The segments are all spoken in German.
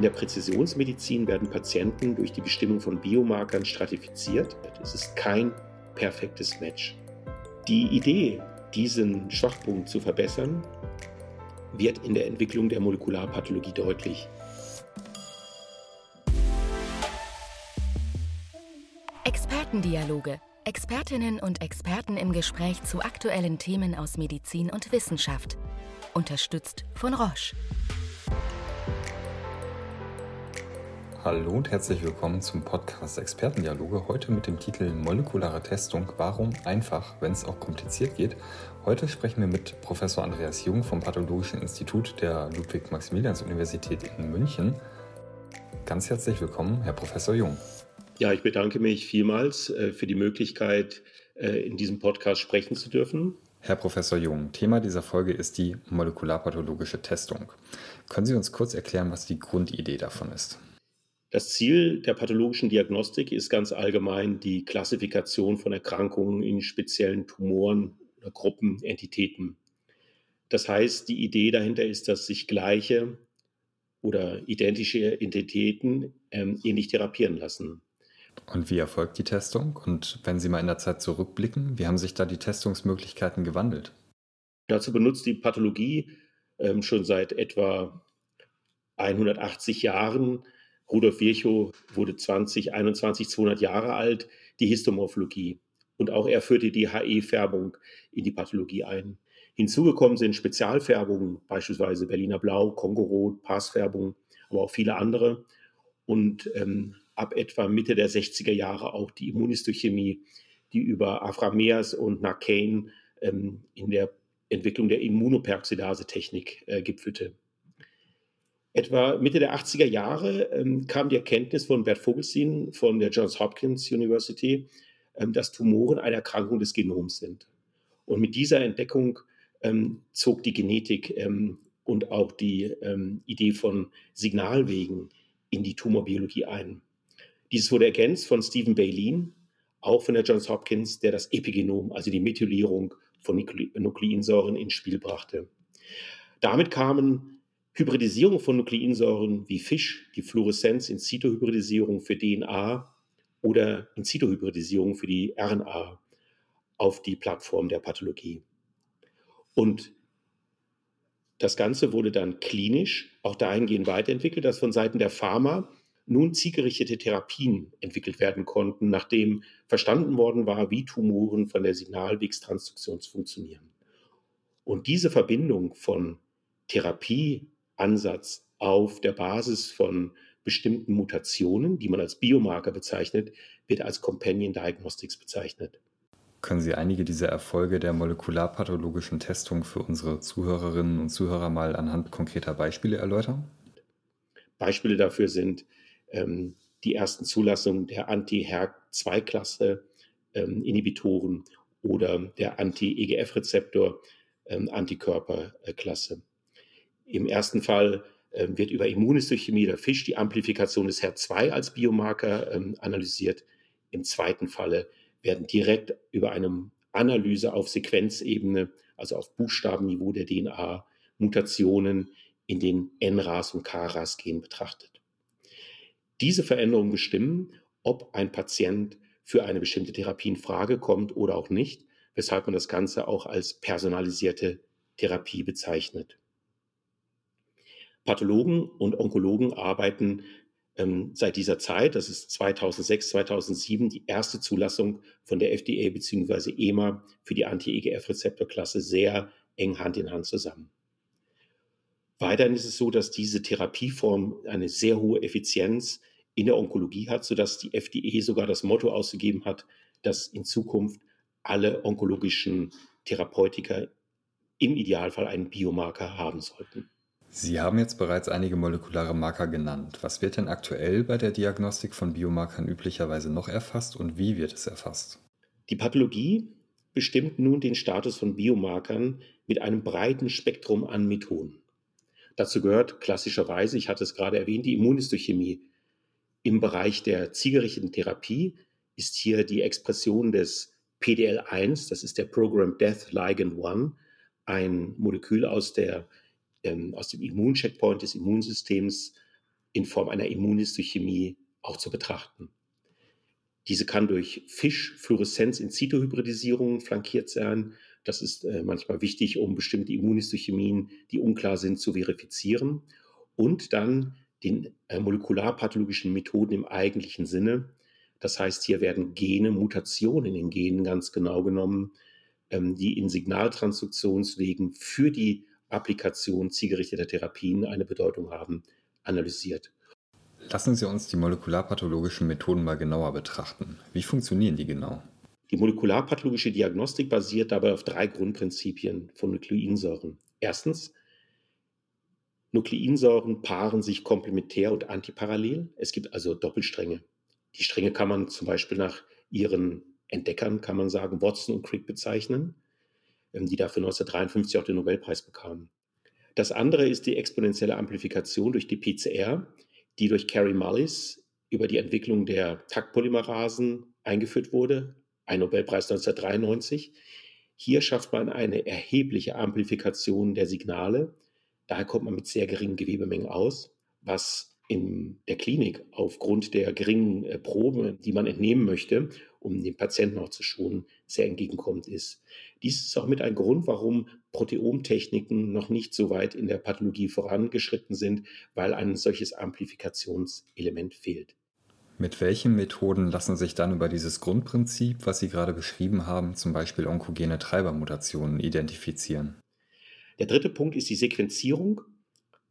In der Präzisionsmedizin werden Patienten durch die Bestimmung von Biomarkern stratifiziert. Es ist kein perfektes Match. Die Idee, diesen Schwachpunkt zu verbessern, wird in der Entwicklung der Molekularpathologie deutlich. Expertendialoge. Expertinnen und Experten im Gespräch zu aktuellen Themen aus Medizin und Wissenschaft. Unterstützt von Roche. Hallo und herzlich willkommen zum Podcast Expertendialoge. Heute mit dem Titel Molekulare Testung. Warum einfach, wenn es auch kompliziert geht? Heute sprechen wir mit Professor Andreas Jung vom Pathologischen Institut der Ludwig-Maximilians-Universität in München. Ganz herzlich willkommen, Herr Professor Jung. Ja, ich bedanke mich vielmals äh, für die Möglichkeit, äh, in diesem Podcast sprechen zu dürfen. Herr Professor Jung, Thema dieser Folge ist die molekularpathologische Testung. Können Sie uns kurz erklären, was die Grundidee davon ist? Das Ziel der pathologischen Diagnostik ist ganz allgemein die Klassifikation von Erkrankungen in speziellen Tumoren oder Gruppen, Entitäten. Das heißt, die Idee dahinter ist, dass sich gleiche oder identische Entitäten ähm, ähnlich therapieren lassen. Und wie erfolgt die Testung? Und wenn Sie mal in der Zeit zurückblicken, wie haben sich da die Testungsmöglichkeiten gewandelt? Dazu benutzt die Pathologie ähm, schon seit etwa 180 Jahren Rudolf Virchow wurde 2021 200 Jahre alt, die Histomorphologie. Und auch er führte die HE-Färbung in die Pathologie ein. Hinzugekommen sind Spezialfärbungen, beispielsweise Berliner Blau, Kongorot, Passfärbung, aber auch viele andere. Und ähm, ab etwa Mitte der 60er Jahre auch die Immunistochemie, die über Aframeas und Narcane ähm, in der Entwicklung der Immunoperoxidase-Technik äh, gipfelte. Etwa Mitte der 80er Jahre ähm, kam die Erkenntnis von Bert Vogelstein von der Johns Hopkins University, ähm, dass Tumoren eine Erkrankung des Genoms sind. Und mit dieser Entdeckung ähm, zog die Genetik ähm, und auch die ähm, Idee von Signalwegen in die Tumorbiologie ein. Dieses wurde ergänzt von Stephen Baylin, auch von der Johns Hopkins, der das Epigenom, also die Methylierung von Nukleinsäuren ins Spiel brachte. Damit kamen Hybridisierung von Nukleinsäuren wie Fisch, die Fluoreszenz in situ Hybridisierung für DNA oder in situ Hybridisierung für die RNA auf die Plattform der Pathologie. Und das Ganze wurde dann klinisch auch dahingehend weiterentwickelt, dass von Seiten der Pharma nun zielgerichtete Therapien entwickelt werden konnten, nachdem verstanden worden war, wie Tumoren von der Signalwegstransduktion funktionieren. Und diese Verbindung von Therapie Ansatz auf der Basis von bestimmten Mutationen, die man als Biomarker bezeichnet, wird als Companion Diagnostics bezeichnet. Können Sie einige dieser Erfolge der molekularpathologischen Testung für unsere Zuhörerinnen und Zuhörer mal anhand konkreter Beispiele erläutern? Beispiele dafür sind ähm, die ersten Zulassungen der Anti-HER2-Klasse ähm, Inhibitoren oder der Anti-EGF-Rezeptor ähm, Antikörperklasse. Im ersten Fall äh, wird über Immunhistochemie der Fisch die Amplifikation des HER2 als Biomarker ähm, analysiert. Im zweiten Falle werden direkt über eine Analyse auf Sequenzebene, also auf Buchstabenniveau der DNA, Mutationen in den NRAS und KRAS-Gen betrachtet. Diese Veränderungen bestimmen, ob ein Patient für eine bestimmte Therapie in Frage kommt oder auch nicht, weshalb man das Ganze auch als personalisierte Therapie bezeichnet. Pathologen und Onkologen arbeiten ähm, seit dieser Zeit, das ist 2006, 2007, die erste Zulassung von der FDA bzw. EMA für die Anti-EGF-Rezeptorklasse sehr eng Hand in Hand zusammen. Weiterhin ist es so, dass diese Therapieform eine sehr hohe Effizienz in der Onkologie hat, sodass die FDA sogar das Motto ausgegeben hat, dass in Zukunft alle onkologischen Therapeutika im Idealfall einen Biomarker haben sollten. Sie haben jetzt bereits einige molekulare Marker genannt. Was wird denn aktuell bei der Diagnostik von Biomarkern üblicherweise noch erfasst und wie wird es erfasst? Die Pathologie bestimmt nun den Status von Biomarkern mit einem breiten Spektrum an Methoden. Dazu gehört klassischerweise, ich hatte es gerade erwähnt, die Immunhistochemie. Im Bereich der zielgerichteten Therapie ist hier die Expression des PDL1, das ist der Program Death Ligand 1, ein Molekül aus der ähm, aus dem Immuncheckpoint des Immunsystems in Form einer Immunhistochemie auch zu betrachten. Diese kann durch Fisch-Fluoreszenz-In-situ-Hybridisierung flankiert sein. Das ist äh, manchmal wichtig, um bestimmte Immunhistochemien, die unklar sind, zu verifizieren. Und dann den äh, molekularpathologischen Methoden im eigentlichen Sinne. Das heißt, hier werden Gene, Mutationen in Genen ganz genau genommen, ähm, die in Signaltransduktionswegen für die Applikation zielgerichteter Therapien eine Bedeutung haben, analysiert. Lassen Sie uns die molekularpathologischen Methoden mal genauer betrachten. Wie funktionieren die genau? Die molekularpathologische Diagnostik basiert dabei auf drei Grundprinzipien von Nukleinsäuren. Erstens, Nukleinsäuren paaren sich komplementär und antiparallel. Es gibt also Doppelstränge. Die Stränge kann man zum Beispiel nach ihren Entdeckern, kann man sagen, Watson und Crick bezeichnen, die dafür 1953 auch den Nobelpreis bekamen. Das andere ist die exponentielle Amplifikation durch die PCR, die durch Carey Mullis über die Entwicklung der Taktpolymerasen eingeführt wurde, ein Nobelpreis 1993. Hier schafft man eine erhebliche Amplifikation der Signale. Daher kommt man mit sehr geringen Gewebemengen aus, was in der Klinik aufgrund der geringen äh, Proben, die man entnehmen möchte, um den Patienten auch zu schonen, sehr entgegenkommend ist. Dies ist auch mit ein Grund, warum Proteomtechniken noch nicht so weit in der Pathologie vorangeschritten sind, weil ein solches Amplifikationselement fehlt. Mit welchen Methoden lassen sich dann über dieses Grundprinzip, was Sie gerade beschrieben haben, zum Beispiel onkogene Treibermutationen identifizieren? Der dritte Punkt ist die Sequenzierung.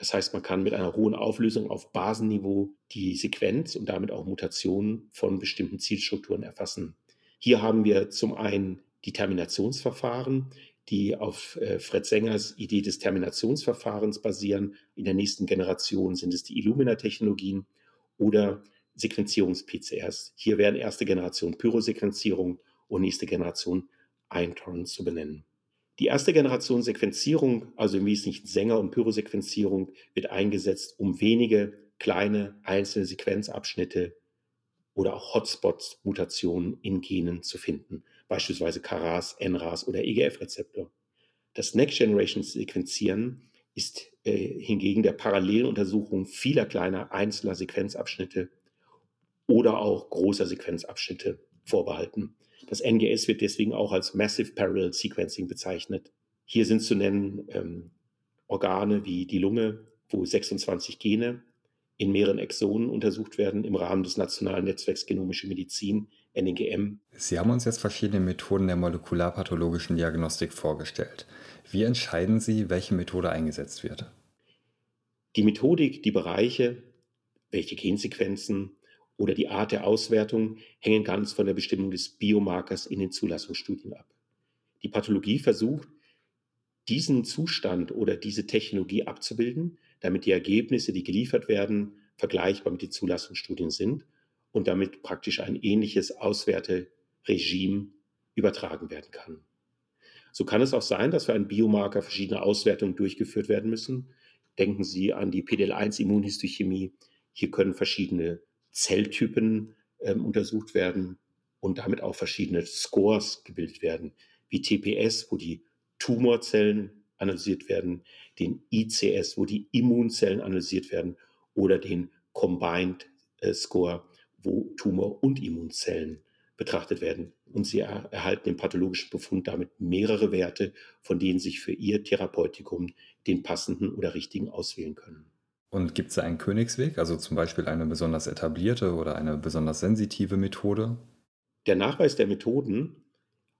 Das heißt, man kann mit einer hohen Auflösung auf Basenniveau die Sequenz und damit auch Mutationen von bestimmten Zielstrukturen erfassen. Hier haben wir zum einen die Terminationsverfahren, die auf äh, Fred Sengers Idee des Terminationsverfahrens basieren. In der nächsten Generation sind es die Illumina-Technologien oder Sequenzierungs-PCRs. Hier werden erste Generation Pyrosequenzierung und nächste Generation Eintorn zu benennen. Die erste Generation Sequenzierung, also im Wesentlichen Sänger- und Pyrosequenzierung, wird eingesetzt, um wenige kleine einzelne Sequenzabschnitte oder auch Hotspots-Mutationen in Genen zu finden, beispielsweise KRAS, NRAS oder EGF-Rezeptor. Das Next-Generation-Sequenzieren ist äh, hingegen der parallelen Untersuchung vieler kleiner einzelner Sequenzabschnitte oder auch großer Sequenzabschnitte vorbehalten. Das NGS wird deswegen auch als Massive Parallel Sequencing bezeichnet. Hier sind zu nennen ähm, Organe wie die Lunge, wo 26 Gene in mehreren Exonen untersucht werden im Rahmen des Nationalen Netzwerks Genomische Medizin, NGM. Sie haben uns jetzt verschiedene Methoden der molekularpathologischen Diagnostik vorgestellt. Wie entscheiden Sie, welche Methode eingesetzt wird? Die Methodik, die Bereiche, welche Gensequenzen oder die Art der Auswertung hängen ganz von der Bestimmung des Biomarkers in den Zulassungsstudien ab. Die Pathologie versucht, diesen Zustand oder diese Technologie abzubilden, damit die Ergebnisse, die geliefert werden, vergleichbar mit den Zulassungsstudien sind und damit praktisch ein ähnliches Auswerteregime übertragen werden kann. So kann es auch sein, dass für einen Biomarker verschiedene Auswertungen durchgeführt werden müssen. Denken Sie an die PDL1-Immunhistochemie. Hier können verschiedene Zelltypen äh, untersucht werden und damit auch verschiedene Scores gebildet werden, wie TPS, wo die Tumorzellen analysiert werden, den ICS, wo die Immunzellen analysiert werden, oder den Combined äh, Score, wo Tumor- und Immunzellen betrachtet werden. Und Sie er erhalten den pathologischen Befund damit mehrere Werte, von denen sich für Ihr Therapeutikum den passenden oder richtigen auswählen können. Und gibt es da einen Königsweg, also zum Beispiel eine besonders etablierte oder eine besonders sensitive Methode? Der Nachweis der Methoden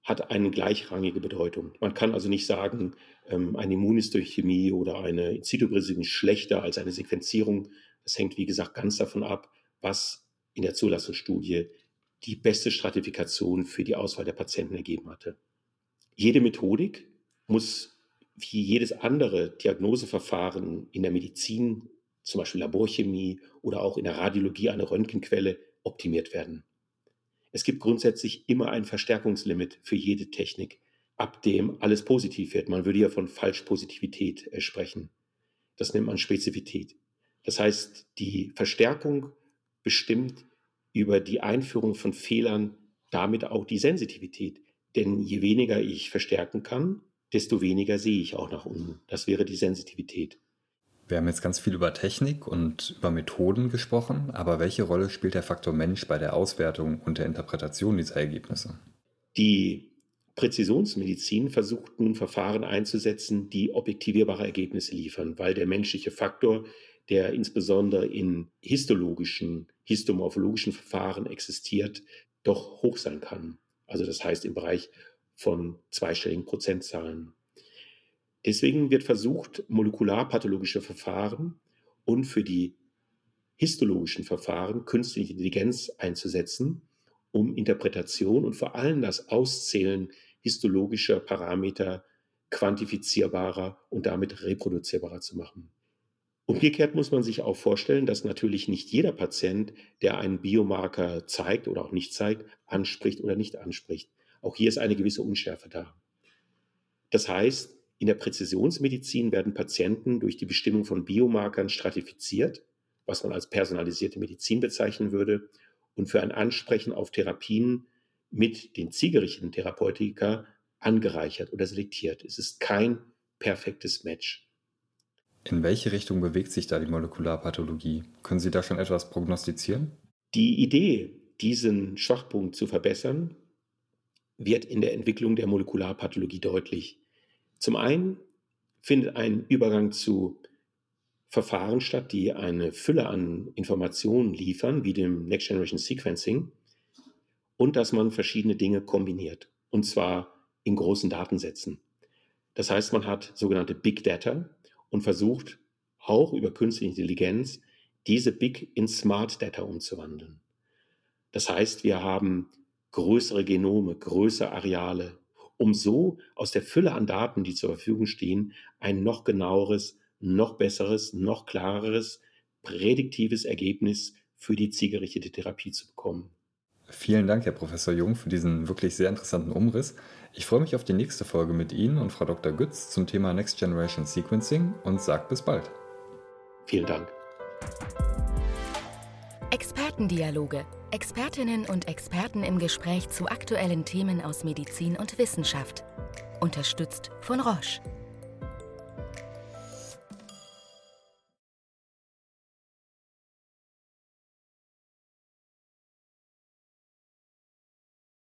hat eine gleichrangige Bedeutung. Man kann also nicht sagen, ähm, eine Immunhistochemie oder eine In-situ-Brisierung ist schlechter als eine Sequenzierung. Das hängt, wie gesagt, ganz davon ab, was in der Zulassungsstudie die beste Stratifikation für die Auswahl der Patienten ergeben hatte. Jede Methodik muss wie jedes andere Diagnoseverfahren in der Medizin, zum Beispiel Laborchemie oder auch in der Radiologie eine Röntgenquelle, optimiert werden. Es gibt grundsätzlich immer ein Verstärkungslimit für jede Technik, ab dem alles positiv wird. Man würde ja von Falschpositivität äh, sprechen. Das nennt man Spezifität. Das heißt, die Verstärkung bestimmt über die Einführung von Fehlern damit auch die Sensitivität. Denn je weniger ich verstärken kann, desto weniger sehe ich auch nach unten. Das wäre die Sensitivität. Wir haben jetzt ganz viel über Technik und über Methoden gesprochen, aber welche Rolle spielt der Faktor Mensch bei der Auswertung und der Interpretation dieser Ergebnisse? Die Präzisionsmedizin versucht nun Verfahren einzusetzen, die objektivierbare Ergebnisse liefern, weil der menschliche Faktor, der insbesondere in histologischen, histomorphologischen Verfahren existiert, doch hoch sein kann. Also das heißt im Bereich von zweistelligen Prozentzahlen. Deswegen wird versucht, molekularpathologische Verfahren und für die histologischen Verfahren künstliche Intelligenz einzusetzen, um Interpretation und vor allem das Auszählen histologischer Parameter quantifizierbarer und damit reproduzierbarer zu machen. Umgekehrt muss man sich auch vorstellen, dass natürlich nicht jeder Patient, der einen Biomarker zeigt oder auch nicht zeigt, anspricht oder nicht anspricht. Auch hier ist eine gewisse Unschärfe da. Das heißt, in der Präzisionsmedizin werden Patienten durch die Bestimmung von Biomarkern stratifiziert, was man als personalisierte Medizin bezeichnen würde, und für ein Ansprechen auf Therapien mit den zielgerichteten Therapeutika angereichert oder selektiert. Es ist kein perfektes Match. In welche Richtung bewegt sich da die Molekularpathologie? Können Sie da schon etwas prognostizieren? Die Idee, diesen Schwachpunkt zu verbessern, wird in der Entwicklung der Molekularpathologie deutlich. Zum einen findet ein Übergang zu Verfahren statt, die eine Fülle an Informationen liefern, wie dem Next Generation Sequencing, und dass man verschiedene Dinge kombiniert, und zwar in großen Datensätzen. Das heißt, man hat sogenannte Big Data und versucht auch über künstliche Intelligenz diese Big in Smart Data umzuwandeln. Das heißt, wir haben größere Genome, größere Areale, um so aus der Fülle an Daten, die zur Verfügung stehen, ein noch genaueres, noch besseres, noch klareres, prädiktives Ergebnis für die zielgerichtete Therapie zu bekommen. Vielen Dank, Herr Professor Jung, für diesen wirklich sehr interessanten Umriss. Ich freue mich auf die nächste Folge mit Ihnen und Frau Dr. Gütz zum Thema Next Generation Sequencing und sage bis bald. Vielen Dank. Expertendialoge Expertinnen und Experten im Gespräch zu aktuellen Themen aus Medizin und Wissenschaft. Unterstützt von Roche.